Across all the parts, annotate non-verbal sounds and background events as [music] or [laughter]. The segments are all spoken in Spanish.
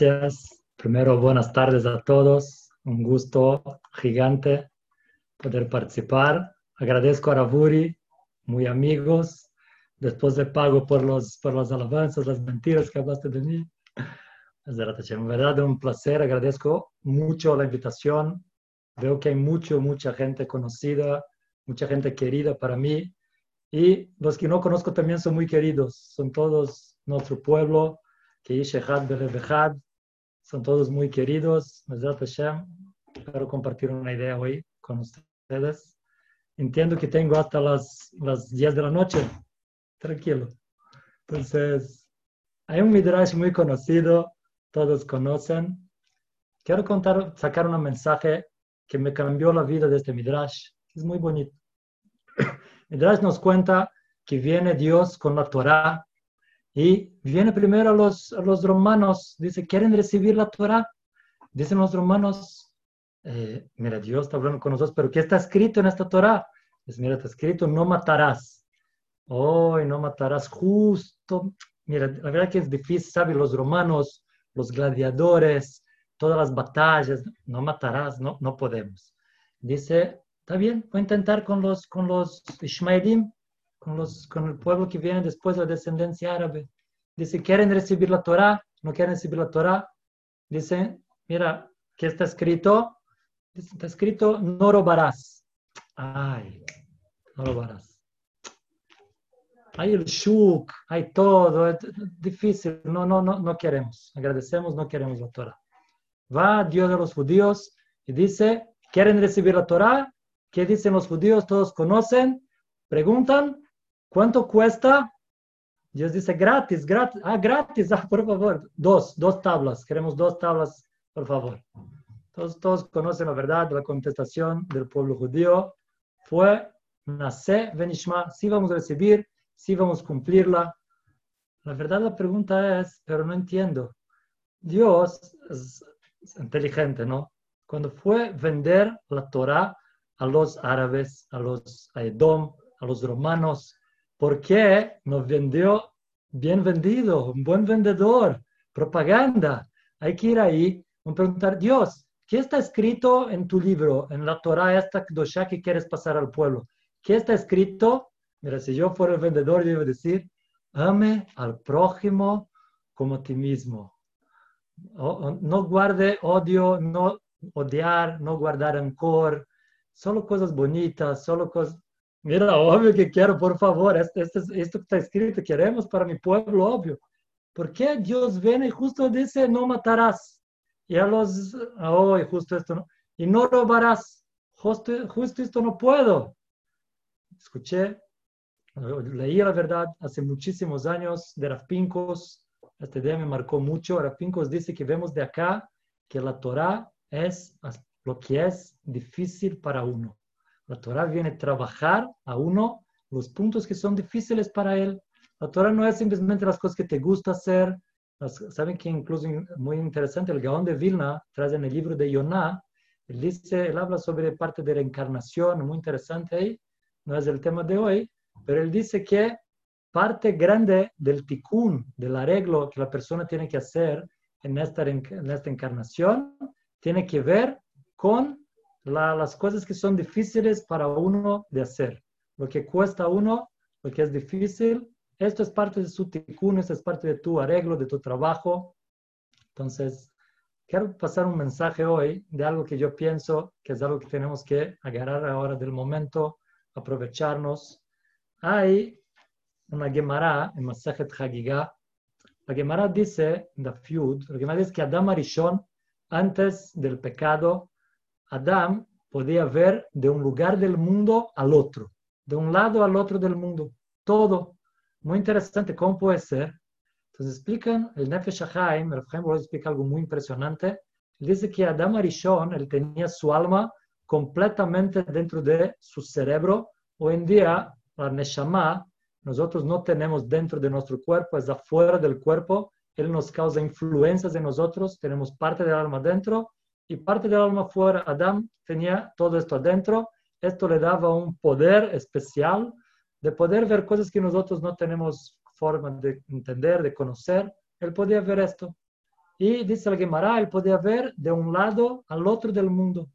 gracias. Primero, buenas tardes a todos. Un gusto gigante poder participar. Agradezco a Ravuri, muy amigos. Después de pago por, los, por las alabanzas, las mentiras que hablaste de mí. En verdad, un placer. Agradezco mucho la invitación. Veo que hay mucho, mucha gente conocida, mucha gente querida para mí. Y los que no conozco también son muy queridos. Son todos nuestro pueblo, que son todos muy queridos. Espero compartir una idea hoy con ustedes. Entiendo que tengo hasta las, las 10 de la noche. Tranquilo. Entonces, hay un midrash muy conocido, todos conocen. Quiero contar, sacar un mensaje que me cambió la vida de este midrash. Es muy bonito. [coughs] Midrash nos cuenta que viene Dios con la Torah y viene primero los, los romanos, dice, ¿quieren recibir la Torah? Dicen los romanos, eh, mira, Dios está hablando con nosotros, pero ¿qué está escrito en esta Torah? Dice, mira, está escrito, no matarás. Hoy no matarás justo. Mira, la verdad que es difícil, ¿sabes? Los romanos, los gladiadores, todas las batallas, no matarás, no, no podemos. Dice, está bien, voy a intentar con los, con los Ishmaelim, con, los, con el pueblo que viene después de la descendencia árabe. Dice, ¿quieren recibir la Torah? ¿No quieren recibir la Torah? Dice, mira, ¿qué está escrito? Dice, está escrito, no robarás. Ay, no robarás. Hay el shuk, hay todo, es difícil, no, no, no, no queremos, agradecemos, no queremos la Torah. Va Dios de los judíos y dice, ¿quieren recibir la Torah? ¿Qué dicen los judíos? Todos conocen, preguntan, ¿Cuánto cuesta? Dios dice gratis, gratis, ah, gratis, [laughs] ah, por favor, dos, dos tablas, queremos dos tablas, por favor. Todos, conocen la verdad, la contestación del pueblo judío fue, nace, venishma, si vamos a recibir, si vamos a cumplirla. La verdad la pregunta es, pero no entiendo. Dios es, inteligente, ¿no? Cuando fue vender la Torah a los árabes, a los a Edom, a los romanos, ¿Por qué nos vendió bien vendido, un buen vendedor, propaganda? Hay que ir ahí y preguntar, Dios, ¿qué está escrito en tu libro, en la Torah esta que quieres pasar al pueblo? ¿Qué está escrito? Mira, si yo fuera el vendedor, yo iba a decir, ame al prójimo como a ti mismo. no guarde odio, no odiar, no guardar rencor, solo cosas bonitas, solo cosas Mira, obvio que quiero, por favor, esto, esto, esto que está escrito, queremos para mi pueblo, obvio. ¿Por qué Dios viene y justo dice, no matarás? Y a los, oh, justo esto no, y no robarás, justo, justo esto no puedo. Escuché, leí la verdad hace muchísimos años de Rafincos, este día me marcó mucho, Rafincos dice que vemos de acá que la Torah es lo que es difícil para uno. La Torah viene a trabajar a uno los puntos que son difíciles para él. La Torah no es simplemente las cosas que te gusta hacer. Saben que incluso muy interesante, el Gaón de Vilna trae en el libro de Yonah, él dice, él habla sobre parte de reencarnación, muy interesante ahí, no es el tema de hoy, pero él dice que parte grande del tikkun, del arreglo que la persona tiene que hacer en esta, en esta encarnación, tiene que ver con las cosas que son difíciles para uno de hacer. Lo que cuesta uno, lo que es difícil, esto es parte de su tikkun, esto es parte de tu arreglo, de tu trabajo. Entonces, quiero pasar un mensaje hoy de algo que yo pienso que es algo que tenemos que agarrar ahora del momento, aprovecharnos. Hay una Gemara en Masajet Hagigah. La Gemara dice, en la Fiud, la Gemara dice que Adam Arishon, antes del pecado, Adán podía ver de un lugar del mundo al otro, de un lado al otro del mundo, todo. Muy interesante, ¿cómo puede ser? Entonces explican, el Nefesh HaChaim, el Chaim explica algo muy impresionante. Dice que Adán Arishon, él tenía su alma completamente dentro de su cerebro. Hoy en día, la Neshama, nosotros no tenemos dentro de nuestro cuerpo, es afuera del cuerpo. Él nos causa influencias en nosotros, tenemos parte del alma dentro y parte del alma fuera. Adán tenía todo esto adentro. Esto le daba un poder especial de poder ver cosas que nosotros no tenemos forma de entender, de conocer. Él podía ver esto. y dice la Gemara, él podía ver de un lado al otro del mundo.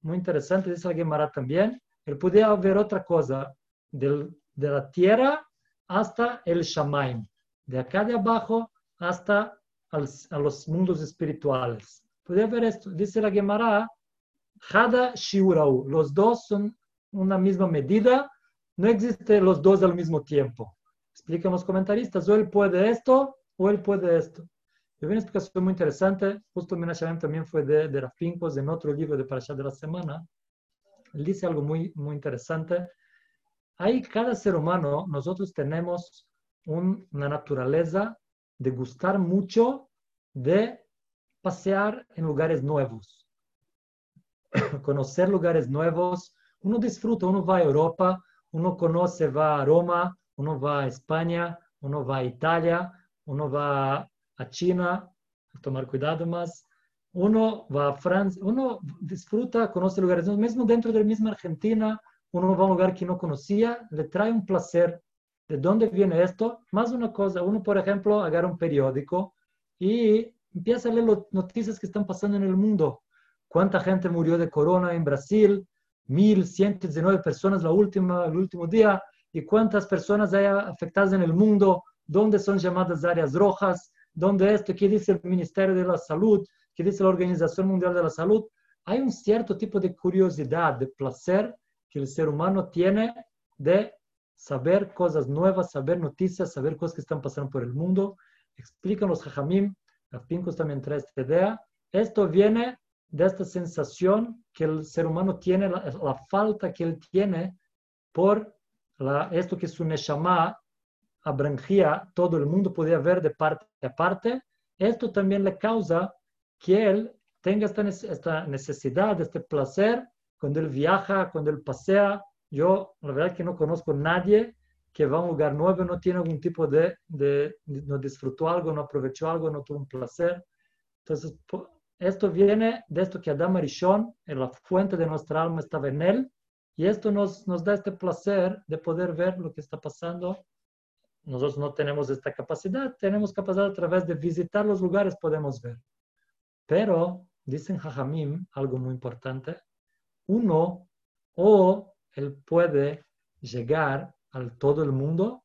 Muy interesante, dice la Gemara también. Él podía ver otra cosa, de la tierra hasta el Shamaim, de acá de abajo hasta a los mundos espirituales. Podía ver esto, dice la Gemara, Hada Shiurau, los dos son una misma medida, no existen los dos al mismo tiempo. Explican los comentaristas, o él puede esto o él puede esto. Y una explicación muy interesante, justo Menachem también fue de, de Rafinkos en otro libro de Parashat de la semana. Él dice algo muy, muy interesante. Hay cada ser humano, nosotros tenemos una naturaleza de gustar mucho de pasear en lugares nuevos, [coughs] conocer lugares nuevos. Uno disfruta, uno va a Europa, uno conoce, va a Roma, uno va a España, uno va a Italia, uno va a China, a tomar cuidado más, uno va a Francia, uno disfruta, conoce lugares nuevos, mismo dentro de la misma Argentina, uno va a un lugar que no conocía, le trae un placer. ¿De dónde viene esto? Más una cosa, uno, por ejemplo, agarra un periódico y empieza a leer las noticias que están pasando en el mundo. ¿Cuánta gente murió de corona en Brasil? 1.119 personas la última, el último día. ¿Y cuántas personas hay afectadas en el mundo? ¿Dónde son llamadas áreas rojas? ¿Dónde esto? ¿Qué dice el Ministerio de la Salud? ¿Qué dice la Organización Mundial de la Salud? Hay un cierto tipo de curiosidad, de placer que el ser humano tiene de saber cosas nuevas, saber noticias, saber cosas que están pasando por el mundo. Explican los hajamim Pincus también trae esta idea. Esto viene de esta sensación que el ser humano tiene, la, falta que él tiene por la, esto que su neshama abrangía, todo el mundo podía ver de parte a parte. Esto también le causa que él tenga esta, esta necesidad, este placer cuando él viaja, cuando él pasea. Yo, la verdad, que no conozco a nadie que va a un lugar nuevo no tiene algún tipo de, de, no disfrutó algo, no aprovechó algo, no tuvo un placer. Entonces, esto viene de esto que Adam Arishon, en la fuente de nuestra alma, estaba en él, y esto nos, nos da este placer de poder ver lo que está pasando. Nosotros no tenemos esta capacidad, tenemos capacidad a través de visitar los lugares, podemos ver. Pero, dicen Jajamim, algo muy importante, uno, o él puede llegar al todo el mundo,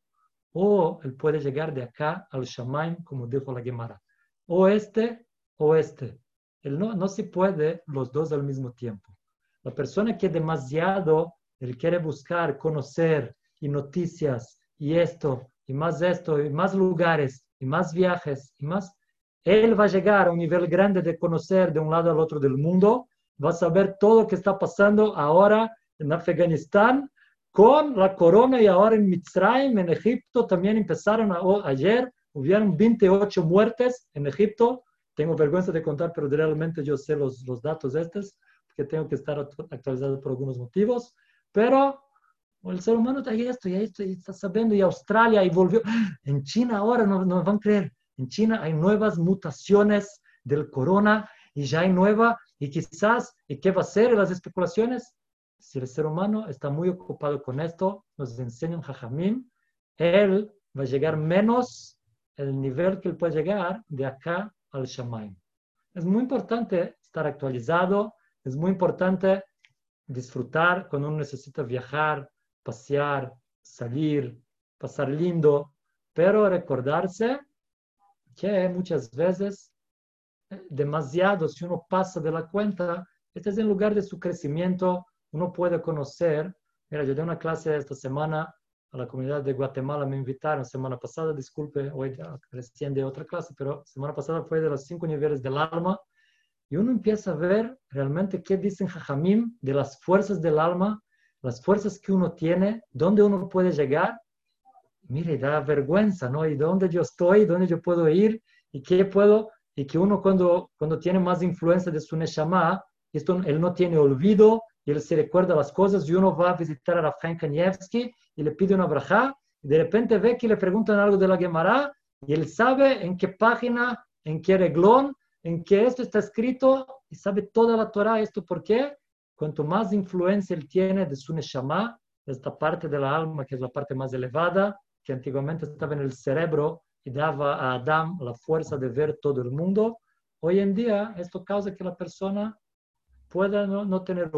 o él puede llegar de acá al Shamaim, como dijo la Gemara. O este o este. Él no, no se puede los dos al mismo tiempo. La persona que demasiado, él quiere buscar, conocer y noticias y esto y más esto y más lugares y más viajes y más, él va a llegar a un nivel grande de conocer de un lado al otro del mundo, va a saber todo lo que está pasando ahora en Afganistán, con la corona y ahora en Mitzrayim, en Egipto, también empezaron ayer, hubieron 28 muertes en Egipto. Tengo vergüenza de contar, pero realmente yo sé los, los datos estos, porque tengo que estar actualizado por algunos motivos. Pero el ser humano está esto y esto, y está sabiendo, y Australia, y volvió. En China ahora, no, no van a creer, en China hay nuevas mutaciones del corona, y ya hay nueva, y quizás, ¿y qué va a ser? Las especulaciones, si el ser humano está muy ocupado con esto, nos enseña un Jajamim, él va a llegar menos el nivel que él puede llegar de acá al Shamaim. Es muy importante estar actualizado, es muy importante disfrutar cuando uno necesita viajar, pasear, salir, pasar lindo, pero recordarse que muchas veces, eh, demasiado, si uno pasa de la cuenta, este es el lugar de su crecimiento, uno puede conocer. Mira, yo di una clase esta semana a la comunidad de Guatemala, me invitaron semana pasada, disculpe, hoy recién de otra clase, pero semana pasada fue de los cinco niveles del alma. Y uno empieza a ver realmente qué dicen Jajamim de las fuerzas del alma, las fuerzas que uno tiene, dónde uno puede llegar. Mire, da vergüenza, ¿no? Y dónde yo estoy, dónde yo puedo ir y qué puedo, y que uno cuando, cuando tiene más influencia de su Neshama, esto, él no tiene olvido, él se recuerda las cosas y uno va a visitar a Rafael Kanievski y le pide una braja y de repente ve que le preguntan algo de la Gemara y él sabe en qué página, en qué reglón, en qué esto está escrito y sabe toda la Torah. ¿Esto por qué? Cuanto más influencia él tiene de su Neshama, esta parte de la alma que es la parte más elevada, que antiguamente estaba en el cerebro y daba a Adam la fuerza de ver todo el mundo, hoy en día esto causa que la persona pueda no, no tener,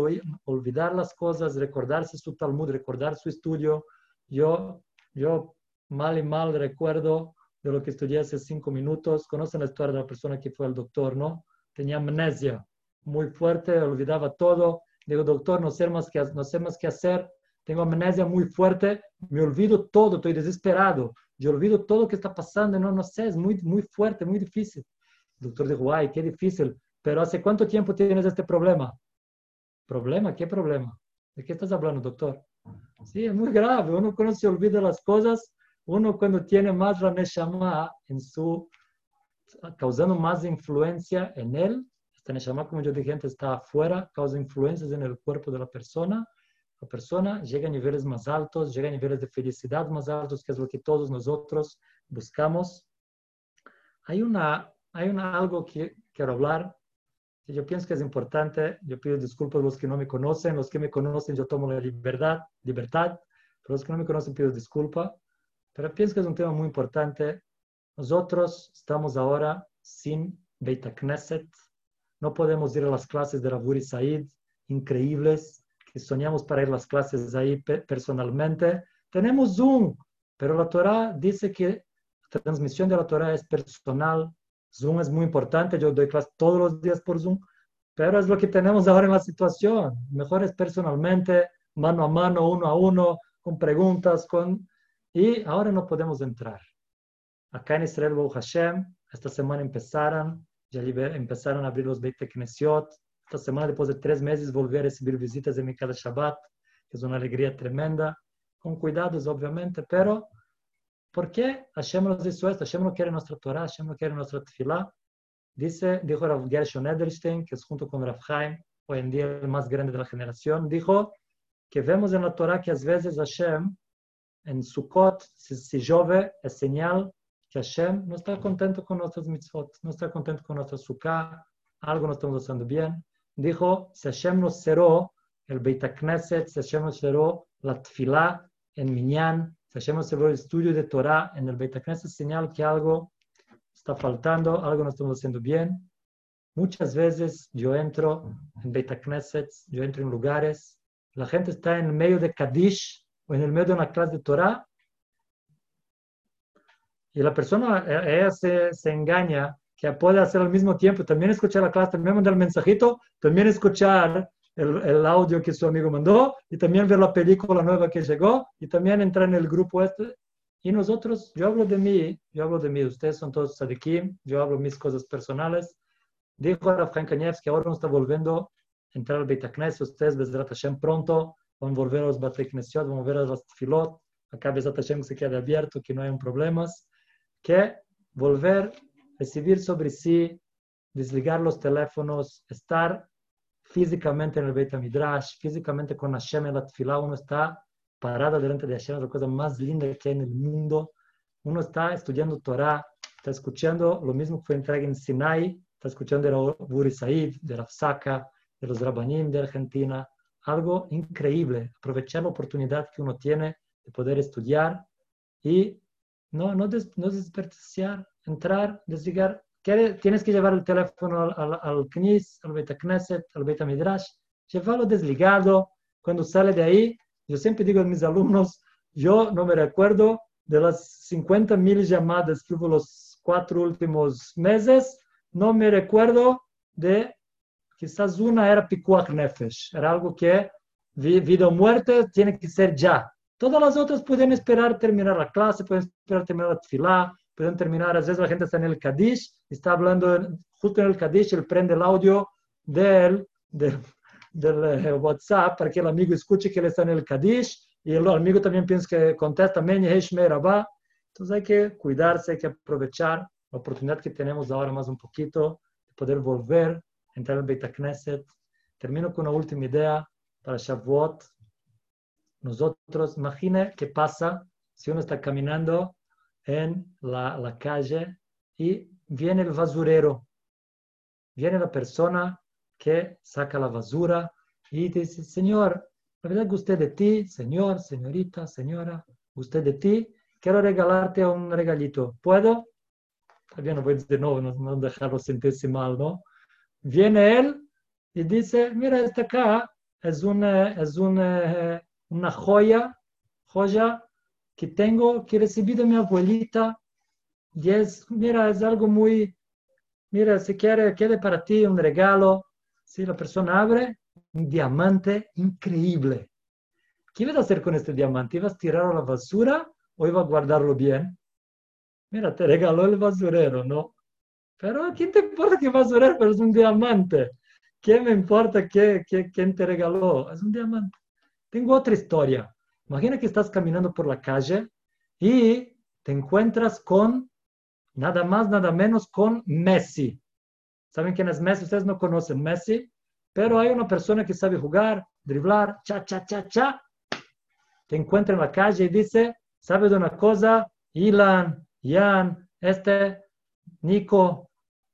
olvidar las cosas, recordarse su Talmud, recordar su estudio. Yo, yo mal y mal recuerdo de lo que estudié hace cinco minutos. Conocen la historia de la persona que fue al doctor, ¿no? Tenía amnesia muy fuerte, olvidaba todo. Digo, doctor, no sé más que, no sé más qué hacer. Tengo amnesia muy fuerte, me olvido todo, estoy desesperado. Yo olvido todo lo que está pasando, no, no sé, es muy, muy fuerte, muy difícil. Doctor dijo, ay, qué difícil. Pero ¿hace cuánto tiempo tienes este problema? ¿Problema? ¿Qué problema? ¿De qué estás hablando, doctor? Sí, es muy grave. Uno cuando se olvida las cosas, uno cuando tiene más la Neshama en su, causando más influencia en él, esta Neshama, como yo dije antes, está afuera, causa influencias en el cuerpo de la persona. La persona llega a niveles más altos, llega a niveles de felicidad más altos, que es lo que todos nosotros buscamos. Hay, una, hay una, algo que quiero hablar yo pienso que es importante, yo pido disculpas a los que no me conocen, los que me conocen yo tomo la libertad, libertad, pero los que no me conocen pido disculpas, pero pienso que es un tema muy importante. Nosotros estamos ahora sin Beta Knesset, no podemos ir a las clases de Raburi Said, increíbles, que soñamos para ir a las clases ahí personalmente. Tenemos Zoom, pero la Torah dice que la transmisión de la Torah es personal, Zoom es muy importante, yo doy clases todos los días por Zoom, pero es lo que tenemos ahora en la situación. Mejor es personalmente, mano a mano, uno a uno, con preguntas, con... Y ahora no podemos entrar. Acá en Israel, Baruch Hashem, esta semana empezaron, ya empezaron a abrir los Beit Knesiot. Esta semana, después de tres meses, volví a recibir visitas de mi cada Shabbat, que es una alegría tremenda, con cuidados, obviamente, pero ¿Por qué Hashem nos hizo esto? Hashem no quiere nuestra Torah, Hashem no quiere nuestra Tefillah. Dice, dijo Rav Gershon Edelstein, que es junto con Rav Chaim, hoy en día el más grande de la generación, dijo que vemos en la Torah que a veces Hashem, en Sukkot, si, si es señal que Hashem no está contento con nuestras mitzvot, no está contento con nuestra sukkah, algo no estamos haciendo bien. Dijo, si Hashem nos cerró el Beit Knesset, si Hashem nos cerró la Tefillah en Minyan, hacemos el estudio de Torah en el Beit es señal que algo está faltando, algo no estamos haciendo bien. Muchas veces yo entro en Beit yo entro en lugares, la gente está en medio de Kadish o en el medio de una clase de Torah y la persona, ella se, se engaña que puede hacer al mismo tiempo, también escuchar la clase, también mandar el mensajito, también escuchar el, audio que su amigo mandó y también ver la película nueva que llegó y también entrar en el grupo este. Y nosotros, yo hablo de mí, yo hablo de mí, ustedes son todos sadikim, yo hablo mis cosas personales. Dijo Rav Kankanevs que ahora no está volviendo a entrar al Beit ustedes, Bezrat Hashem, pronto van a volver a los Beit van a volver a las Tfilot, acá Bezrat Hashem se quede abierto, que no hay problemas, que volver, recibir sobre sí, desligar los teléfonos, estar físicamente en el Beit Midrash, físicamente con Hashem en la Tfilah, uno está parado delante de Hashem, es la cosa más linda que hay en el mundo. Uno está estudiando Torah, está escuchando lo mismo que fue entregue en Sinai, está escuchando de Buri Said, de Rafsaka, de los Rabbanim de Argentina, algo increíble, aprovechar la oportunidad que uno tiene de poder estudiar y no, no, no desperdiciar, entrar, desligar tienes que llevar el teléfono al, al, Knis, al Beta Knesset, al Beta Midrash, llevarlo desligado. Cuando sale de ahí, yo siempre digo a mis alumnos, yo no me recuerdo de las 50 mil llamadas que hubo los cuatro últimos meses, no me recuerdo de, quizás una era Pikuach Nefesh, era algo que vida o muerte tiene que ser ya. Todas las otras pueden esperar terminar la clase, pueden esperar terminar la tefilá, pueden terminar, a veces la gente está en el Kadish, está hablando justo en el Kadish, él prende el audio del, del, del eh, WhatsApp para que el amigo escuche que él está en el Kadish y el amigo también piensa que contesta, entonces hay que cuidarse, hay que aprovechar la oportunidad que tenemos ahora más un poquito de poder volver, entrar al Beit Knesset. Termino con una última idea para Shavuot. Nosotros, imagine qué pasa si uno está caminando en la, la calle y viene el basurero. Viene la persona que saca la basura y dice, Señor, la verdad guste de ti, señor, señorita, señora, usted de ti, quiero regalarte un regalito. ¿Puedo? También no voy a decir no, no, dejarlo sentirse mal, ¿no? Viene él y dice, mira, esta acá es una, es una, una joya, joya que tengo, que recibí de mi abuelita. Y es, mira, es algo muy, mira, si quiere, quede para ti un regalo. Si la persona abre, un diamante increíble. ¿Qué ibas a hacer con este diamante? ¿Ibas a tirarlo a la basura o ibas a guardarlo bien? Mira, te regaló el basurero, ¿no? Pero ¿a quién te importa que basurero? Pero es un diamante. ¿Qué me importa qué, quién te regaló? Es un diamante. Tengo otra historia. Imagina que estás caminando por la calle y te encuentras con nada más, nada menos con Messi. ¿Saben quién es Messi? Ustedes no conocen Messi, pero hay una persona que sabe jugar, driblar, cha, cha, cha, cha. Te encuentra en la calle y dice, ¿sabes de una cosa? Ilan, Ian, este, Nico,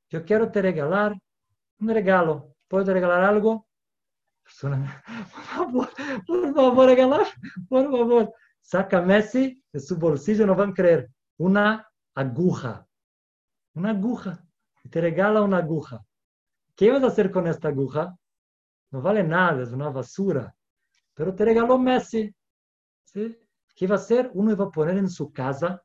yo quiero te regalar un regalo. ¿Puedo regalar algo? Por favor, por favor, regalar, por favor. Saca Messi de su bolsillo, no van a creer, una aguja. Una aguja. Y te regala una aguja. ¿Qué vas a hacer con esta aguja? No vale nada, es una basura. Pero te regaló Messi. ¿sí? ¿Qué va a hacer? Uno iba a poner en su casa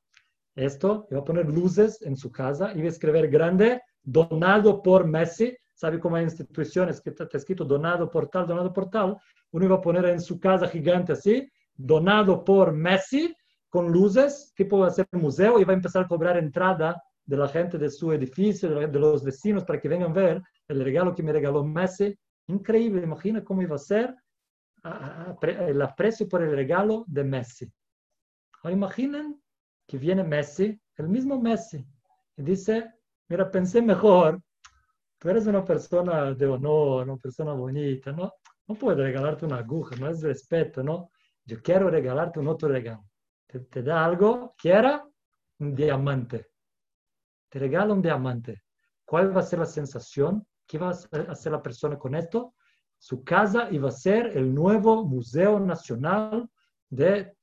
esto, iba a poner luces en su casa, iba a escribir grande, donado por Messi. ¿Sabe cómo hay instituciones que está escrito donado por tal, donado por tal? Uno iba a poner en su casa gigante así, donado por Messi, con luces, tipo va a ser un museo, y va a empezar a cobrar entrada de la gente de su edificio, de los vecinos, para que vengan a ver el regalo que me regaló Messi. Increíble, imagina cómo iba a ser el aprecio por el regalo de Messi. Ahora imaginen que viene Messi, el mismo Messi, y dice, mira, pensé mejor, tú eres una persona de honor, una persona bonita, ¿no? No puedo regalarte una aguja, no es respeto, ¿no? Yo quiero regalarte un otro regalo. Te, da algo, quiera un diamante. Te regalo un diamante. ¿Cuál va a ser la sensación? ¿Qué va a hacer la persona con esto? Su casa iba a ser el nuevo Museo Nacional de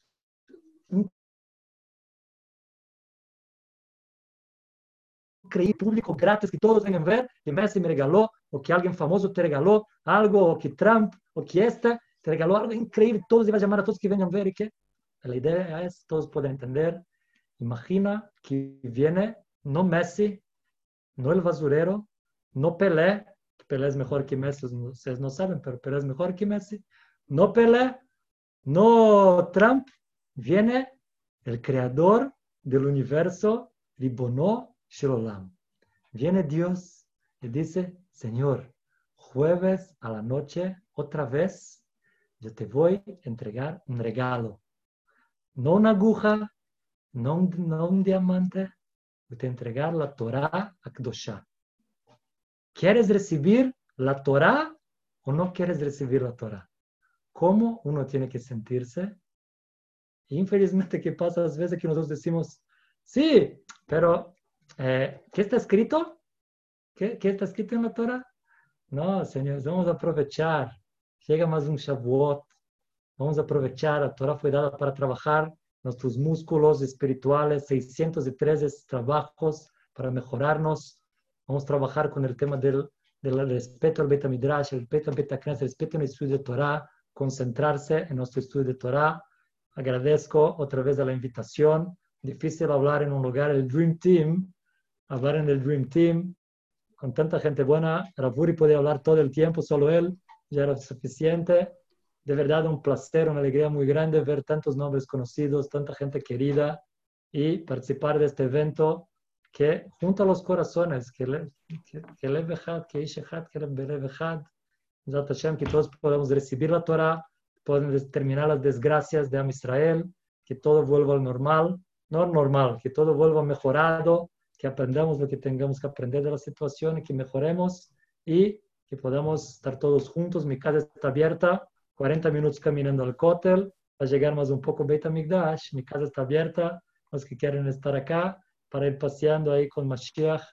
creí público gratis que todos vengan a ver que Messi me regaló o que alguien famoso te regaló algo o que Trump o que esta te regaló algo increíble. Todos iban a llamar a todos que vengan a ver y que la idea es, todos pueden entender. Imagina que viene no Messi, no el basurero, no Pelé, Pelé es mejor que Messi, ustedes no saben, pero Pelé es mejor que Messi. No Pelé, no Trump, viene el creador del universo, Ribonó Shilolam. Viene Dios y dice, Señor, jueves a la noche, otra vez, yo te voy a entregar un regalo. No una aguja, no un, diamante, voy a entregar la Torah Akdosha. ¿Quieres recibir la Torah o no quieres recibir la Torah? ¿Cómo uno tiene que sentirse? Infelizmente, ¿qué pasa a veces que nosotros decimos, sí, pero eh, ¿Qué está escrito? ¿Qué, ¿Qué, está escrito en la Torah? No, señores, vamos a aprovechar. Llega más un Shavuot. Vamos a aprovechar. La Torah fue dada para trabajar nuestros músculos espirituales, 613 trabajos para mejorarnos. Vamos a trabajar con el tema del, del respeto al Beta Midrash, el respeto al Beta el respeto al estudio de Torah, concentrarse en nuestro estudio de Torah. Agradezco otra vez a la invitación. Difícil hablar en un lugar, el Dream Team, hablar en el Dream Team con tanta gente buena. Ravuri podía hablar todo el tiempo, solo él ya era suficiente. De verdad, un placer, una alegría muy grande ver tantos nombres conocidos, tanta gente querida y participar de este evento que junto a los corazones, que le que, que que Ishehat, que que todos podamos recibir la Torah, pueden terminar las desgracias de Am Israel, que todo vuelva al normal, no normal, que todo vuelva mejorado, que aprendamos lo que tengamos que aprender de la situación que mejoremos y que podamos estar todos juntos. Mi casa está abierta, 40 minutos caminando al cótel, a llegar más un poco Beta Migdash. Mi casa está abierta, los que quieren estar acá, para ir paseando ahí con Mashiach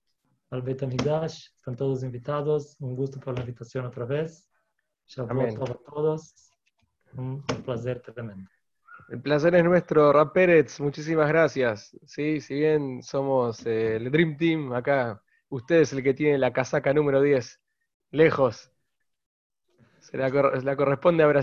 al Beta Migdash. Están todos invitados. Un gusto por la invitación otra vez. Shalom para todos. Un placer tremendo. El placer es nuestro, Rap Pérez, muchísimas gracias. Sí, si bien somos eh, el Dream Team acá, usted es el que tiene la casaca número 10, lejos. Se la, la corresponde a Brasil.